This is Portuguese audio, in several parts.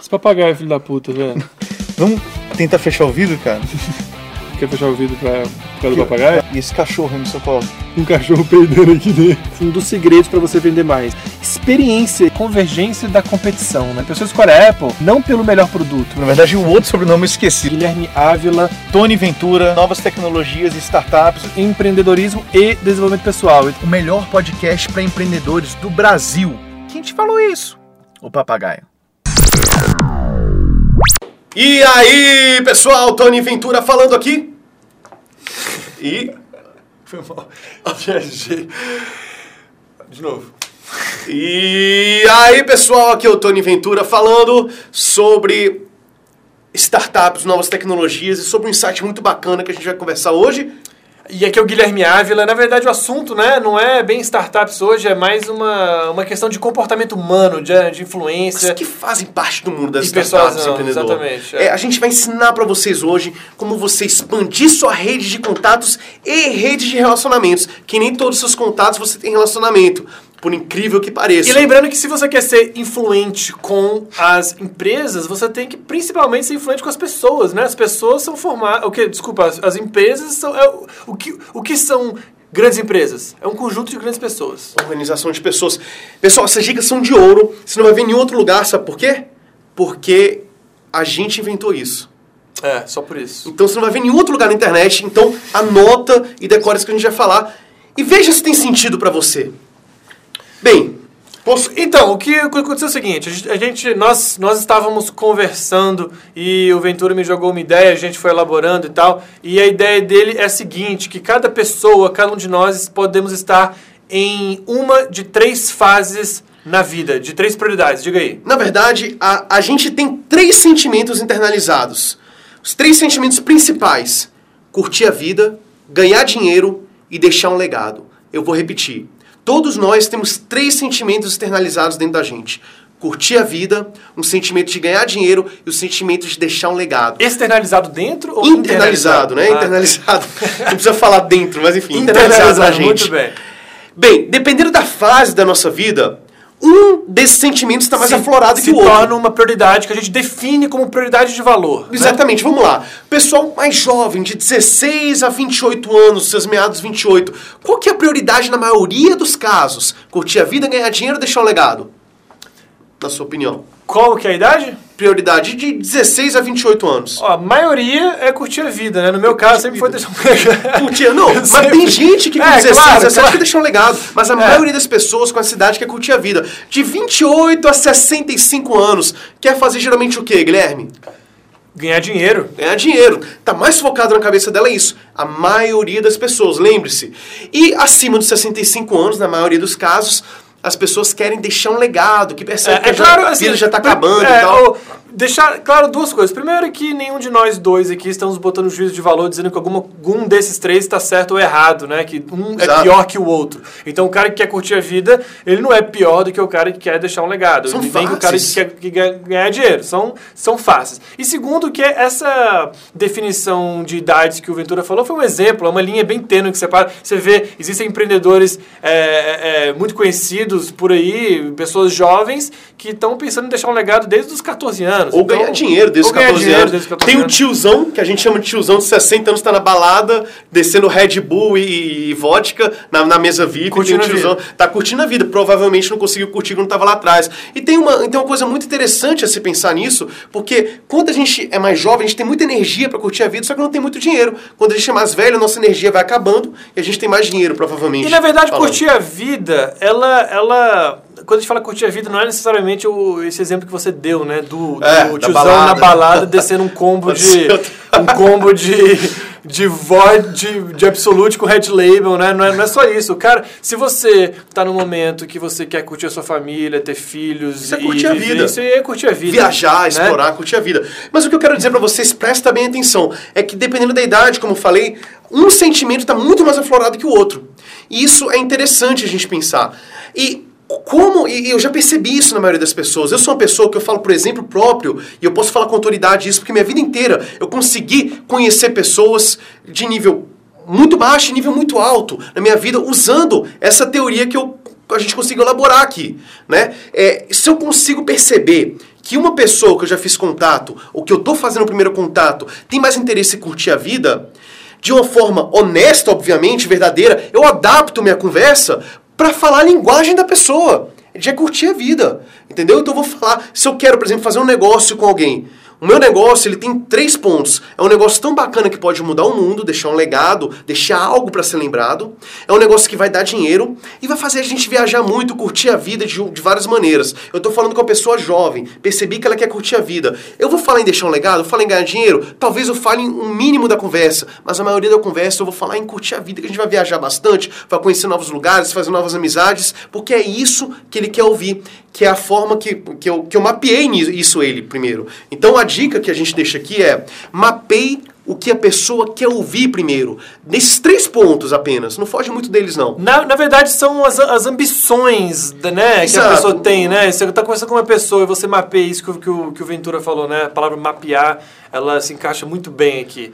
Esse papagaio, filho da puta, velho. Vamos tentar fechar o vidro, cara? Quer fechar o vidro pra, pra do papagaio? E esse cachorro aí no seu colo? Um cachorro peidando aqui dentro. Um dos segredos pra você vender mais. Experiência, convergência da competição, né? Pessoas escolhem a Apple não pelo melhor produto. Na verdade, o outro sobrenome eu esqueci. Guilherme Ávila, Tony Ventura, novas tecnologias e startups. empreendedorismo e desenvolvimento pessoal. O melhor podcast para empreendedores do Brasil. Quem te falou isso? O papagaio. E aí, pessoal, Tony Ventura falando aqui. E. Foi mal. Viajei. De novo. E aí, pessoal, aqui é o Tony Ventura falando sobre startups, novas tecnologias e sobre um insight muito bacana que a gente vai conversar hoje. E aqui é o Guilherme Ávila. Na verdade, o assunto né, não é bem startups hoje, é mais uma, uma questão de comportamento humano, de, de influência. que fazem parte do mundo das E pessoas startups, não, empreendedor. exatamente, é. É, a gente vai ensinar para vocês hoje como você expandir sua rede de contatos e rede de relacionamentos, que nem todos os seus contatos você tem relacionamento, por incrível que pareça. E lembrando que se você quer ser influente com as empresas, você tem que principalmente ser influente com as pessoas, né? As pessoas são formadas... O que? Desculpa, as, as empresas são... É, o, o, que, o que são grandes empresas? É um conjunto de grandes pessoas. Organização de pessoas. Pessoal, essas dicas são de ouro, você não vai ver em nenhum outro lugar, sabe por quê? Porque a gente inventou isso. É, só por isso. Então você não vai ver em nenhum outro lugar na internet, então anota e decora isso que a gente vai falar e veja se tem sentido para você. Bem, posso Então, o que aconteceu é o seguinte, a gente- a gente, nós, nós estávamos conversando e o Ventura me jogou uma ideia, a gente foi elaborando e tal, e a ideia dele é a seguinte, que cada pessoa, cada um de nós podemos estar em uma de três fases na vida, de três prioridades, diga aí. Na verdade, a, a gente tem três sentimentos internalizados. Os três sentimentos principais: curtir a vida, ganhar dinheiro e deixar um legado. Eu vou repetir. Todos nós temos três sentimentos externalizados dentro da gente: curtir a vida, um sentimento de ganhar dinheiro e o sentimento de deixar um legado. Externalizado dentro ou Internalizado, né? Ah, Internalizado. Não precisa falar dentro, mas enfim, internalizado Internalizado, na gente. muito bem. Bem, dependendo da fase da nossa vida, um desses sentimentos está mais Se- aflorado se que o outro. torna uma prioridade que a gente define como prioridade de valor. né? Exatamente, vamos lá. Pessoal mais jovem, de 16 a 28 anos, seus meados 28, qual que é a prioridade na maioria dos casos? Curtir a vida, ganhar dinheiro ou deixar um legado? Na sua opinião. Qual que é a idade? Prioridade de 16 a 28 anos. Ó, a maioria é curtir a vida, né? No meu caso, sempre foi deixar um. Curtir, não, mas tem gente que com É, 16, claro, 17 claro. quer deixar um legado. Mas a É. maioria das pessoas com essa idade quer curtir a vida. De 28 a 65 anos, quer fazer geralmente o quê, Guilherme? Ganhar dinheiro. ganhar dinheiro. Tá mais focado na cabeça dela é isso. A maioria das pessoas, lembre-se. E acima dos 65 anos, na maioria dos casos, as pessoas querem deixar um legado, que percebe que É, a claro, já- assim, vida já tá pri- acabando é, e tal. o- deixar claro duas coisas. Primeiro que nenhum de nós dois aqui estamos botando juízo de valor dizendo que alguma, algum desses três está certo ou errado, né? Que um é Exato. pior que o outro. Então o cara que quer curtir a vida, ele não é pior do que o cara que quer deixar um legado. São Nem que o cara que faces. quer que ganha- ganhar dinheiro. São, são faces. E segundo que essa definição de idades que o Ventura falou foi um exemplo, é uma linha bem tênue que separa. Você vê, existem empreendedores é, é, é, muito conhecidos por aí, pessoas jovens, que estão pensando em deixar um legado desde os 14 anos. Ou Então, ganhar dinheiro desde ou os ganhar 14 dinheiro anos. desde os 14 Tem o anos. tiozão, que a gente chama de tiozão de 60 anos, tá na balada, descendo Red Bull e, e vodka na, na mesa VIP. Curtindo tem o a tiozão, tá curtindo a vida. Provavelmente não conseguiu curtir quando tava lá atrás. E tem uma, tem uma coisa muito interessante a se pensar nisso, porque quando a gente é mais jovem, a gente tem muita energia para curtir a vida, só que não tem muito dinheiro. Quando a gente é mais velho, a nossa energia vai acabando e a gente tem mais dinheiro, provavelmente. E na verdade, falando. curtir a vida, ela, ela. Quando a gente fala curtir a vida, não é necessariamente o, esse exemplo que você deu, né? Do, É, do tiozão balada. na balada descendo um combo de. Um combo de. De vodka, de, de Absolute com Red Label, né? Não é, não é só isso. Cara, se você tá num momento que você quer curtir a sua família, ter filhos. Isso é e curtir a vida. Isso é curtir a vida. Viajar, né? explorar, curtir a vida. Mas o que eu quero dizer pra vocês, prestem bem atenção, é que dependendo da idade, como eu falei, um sentimento está muito mais aflorado que o outro. E isso é interessante a gente pensar. E como, e eu já percebi isso na maioria das pessoas. Eu sou uma pessoa que eu falo por exemplo próprio, e eu posso falar com autoridade isso, porque minha vida inteira eu consegui conhecer pessoas de nível muito baixo e nível muito alto na minha vida, usando essa teoria que eu, a gente conseguiu elaborar aqui. Né? É, se eu consigo perceber que uma pessoa que eu já fiz contato, ou que eu tô fazendo o primeiro contato, tem mais interesse em curtir a vida, de uma forma honesta, obviamente, verdadeira, eu adapto minha conversa para falar a linguagem da pessoa. De curtir a vida. Entendeu? Então eu vou falar, se eu quero, por exemplo, fazer um negócio com alguém, o meu negócio ele tem três pontos. É um negócio tão bacana que pode mudar o mundo, deixar um legado, deixar algo para ser lembrado. É um negócio que vai dar dinheiro e vai fazer a gente viajar muito, curtir a vida de, de várias maneiras. Eu tô falando com uma pessoa jovem, percebi que ela quer curtir a vida. Eu vou falar em deixar um legado, falo em ganhar dinheiro, talvez eu fale em um mínimo da conversa, mas a maioria da conversa eu vou falar em curtir a vida, que a gente vai viajar bastante, vai conhecer novos lugares, fazer novas amizades, porque é isso que ele quer ouvir, que é a forma que, que, eu, que eu mapeei isso ele primeiro. Então a dica que a gente deixa aqui é mapeie o que a pessoa quer ouvir primeiro. Nesses três pontos apenas. Não foge muito deles, não. Na, na verdade, são as, as ambições né, que a pessoa tem, né? Você está conversando com uma pessoa e você mapeia isso que, que, o, que o Ventura falou, né? A palavra mapear, ela se encaixa muito bem aqui.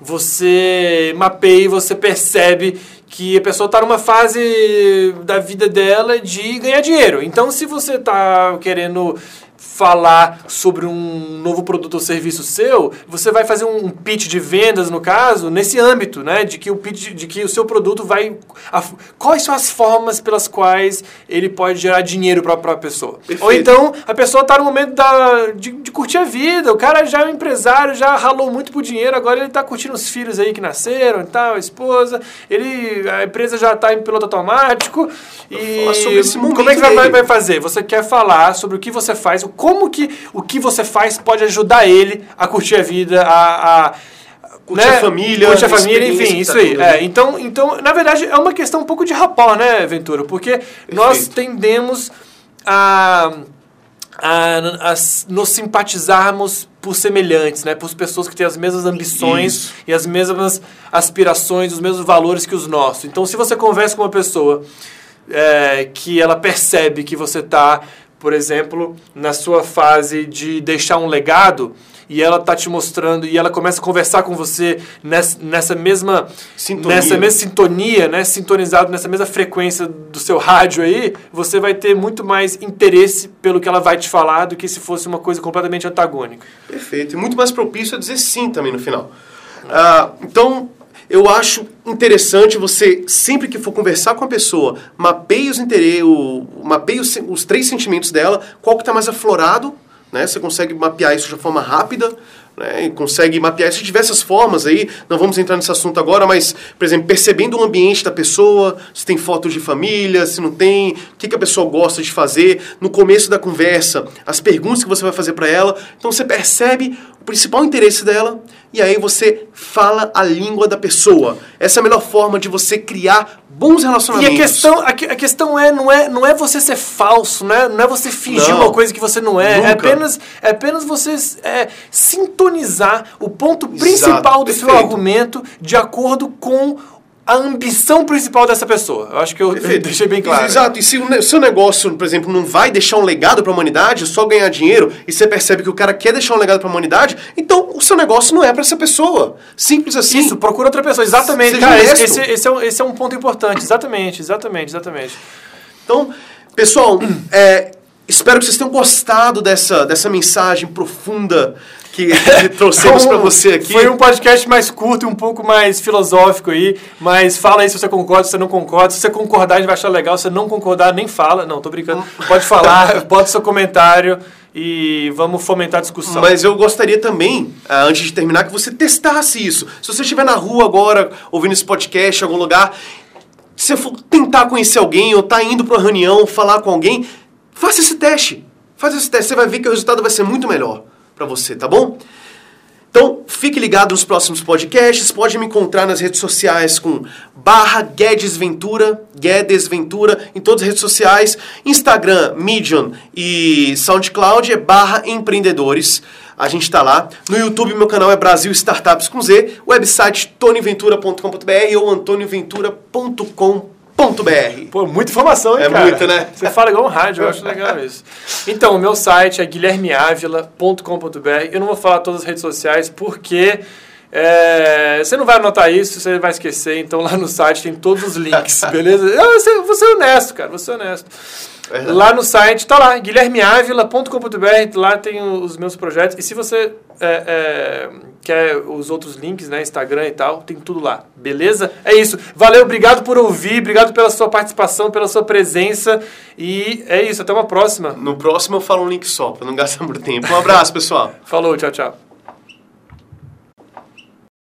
Você mapeia e você percebe que a pessoa está numa fase da vida dela de ganhar dinheiro. Então, se você está querendo falar sobre um novo produto ou serviço seu, você vai fazer um pitch de vendas, no caso, nesse âmbito, né? De que o pitch, de que o seu produto vai. A, quais são as formas pelas quais ele pode gerar dinheiro para a pessoa? Perfeito. Ou então a pessoa está no momento da, de, de, curtir a vida, o cara já é um empresário, já ralou muito por dinheiro, agora ele está curtindo os filhos aí que nasceram e tal, a esposa, ele, a empresa já está em piloto automático. E sobre esse como é que vai, vai fazer? Você quer falar sobre o que você faz, o como que o que você faz pode ajudar ele a curtir a vida, a, a curtir né? a família, curtir a família, enfim, isso tá aí. É, então, então, na verdade, é uma questão um pouco de rapó, né, Ventura? Porque Perfeito. nós tendemos a, a, a, nos simpatizarmos por semelhantes, né? Por pessoas que têm as mesmas ambições Isso. e as mesmas aspirações, os mesmos valores que os nossos. Então, se você conversa com uma pessoa é, que ela percebe que você está por exemplo, na sua fase de deixar um legado e ela tá te mostrando e ela começa a conversar com você nessa, nessa mesma sintonia. nessa mesma sintonia, né, sintonizado nessa mesma frequência do seu rádio aí, você vai ter muito mais interesse pelo que ela vai te falar do que se fosse uma coisa completamente antagônica. Perfeito, e muito mais propício a dizer sim também no final. Ah, então, eu acho interessante você, sempre que for conversar com a pessoa, mapeie os interesses, mapeie os, os três sentimentos dela, qual que está mais aflorado, né? Você consegue mapear isso de forma rápida, né? E consegue mapear isso de diversas formas aí. Não vamos entrar nesse assunto agora, mas, por exemplo, percebendo o ambiente da pessoa, se tem fotos de família, se não tem, o que, que a pessoa gosta de fazer, no começo da conversa, as perguntas que você vai fazer para ela. Então você percebe o principal interesse dela e aí você fala a língua da pessoa. Essa é a melhor forma de você criar bons relacionamentos. E a questão, a, a questão é, não é, não é você ser falso, né? não é você fingir não, uma coisa que você não é. É apenas, é apenas você é, sintonizar o ponto principal Exato, do perfeito. seu argumento de acordo com a ambição principal dessa pessoa. Eu acho que eu Perfeito. deixei bem claro. Exato. E se o seu negócio, por exemplo, não vai deixar um legado para a humanidade, só ganhar dinheiro, e você percebe que o cara quer deixar um legado para a humanidade, então o seu negócio não é para essa pessoa. Simples assim. Isso, procura outra pessoa. Exatamente. Seja cara, esse, esse, esse, é um, esse é um ponto importante. Exatamente, exatamente, exatamente. Então, pessoal, é, espero que vocês tenham gostado dessa, dessa mensagem profunda que trouxemos para você aqui. Foi um podcast mais curto e um pouco mais filosófico aí, mas fala aí se você concorda, se você não concorda. Se você concordar, a gente vai achar legal. Se você não concordar, nem fala. Não, tô brincando. Pode falar, bota seu comentário e vamos fomentar a discussão. Mas eu gostaria também, ah, antes de terminar, que você testasse isso. Se você estiver na rua agora, ouvindo esse podcast em algum lugar, se você for tentar conhecer alguém ou tá indo para uma reunião, falar com alguém, faça esse teste. Faça esse teste, você vai ver que o resultado vai ser muito melhor para você, tá bom? Então, fique ligado nos próximos podcasts. Pode me encontrar nas redes sociais com barra Guedes Ventura, Guedes Ventura, em todas as redes sociais. Instagram, Medium e SoundCloud é barra empreendedores. A gente está lá. No YouTube, meu canal é Brasil Startups com Z. Website tonyventura.com.br ou antonioventura.com.br br Pô, muita informação, hein, é cara? É muito, né? Você fala igual um rádio, eu acho legal isso. Então, o meu site é guilhermeavila.com.br. Eu não vou falar todas as redes sociais porque É, você não vai anotar isso, você vai esquecer. Então lá no site tem todos os links, beleza? Eu, você, você é honesto, cara, você é honesto. Verdade. Lá no site, tá lá, guilhermeavila.com.br, lá tem os meus projetos. E se você é, é, quer os outros links, né, Instagram e tal, tem tudo lá, beleza? É isso. Valeu, obrigado por ouvir, obrigado pela sua participação, pela sua presença. E é isso, até uma próxima. No próximo eu falo um link só, pra não gastar muito tempo. Um abraço, pessoal. Falou, tchau, tchau.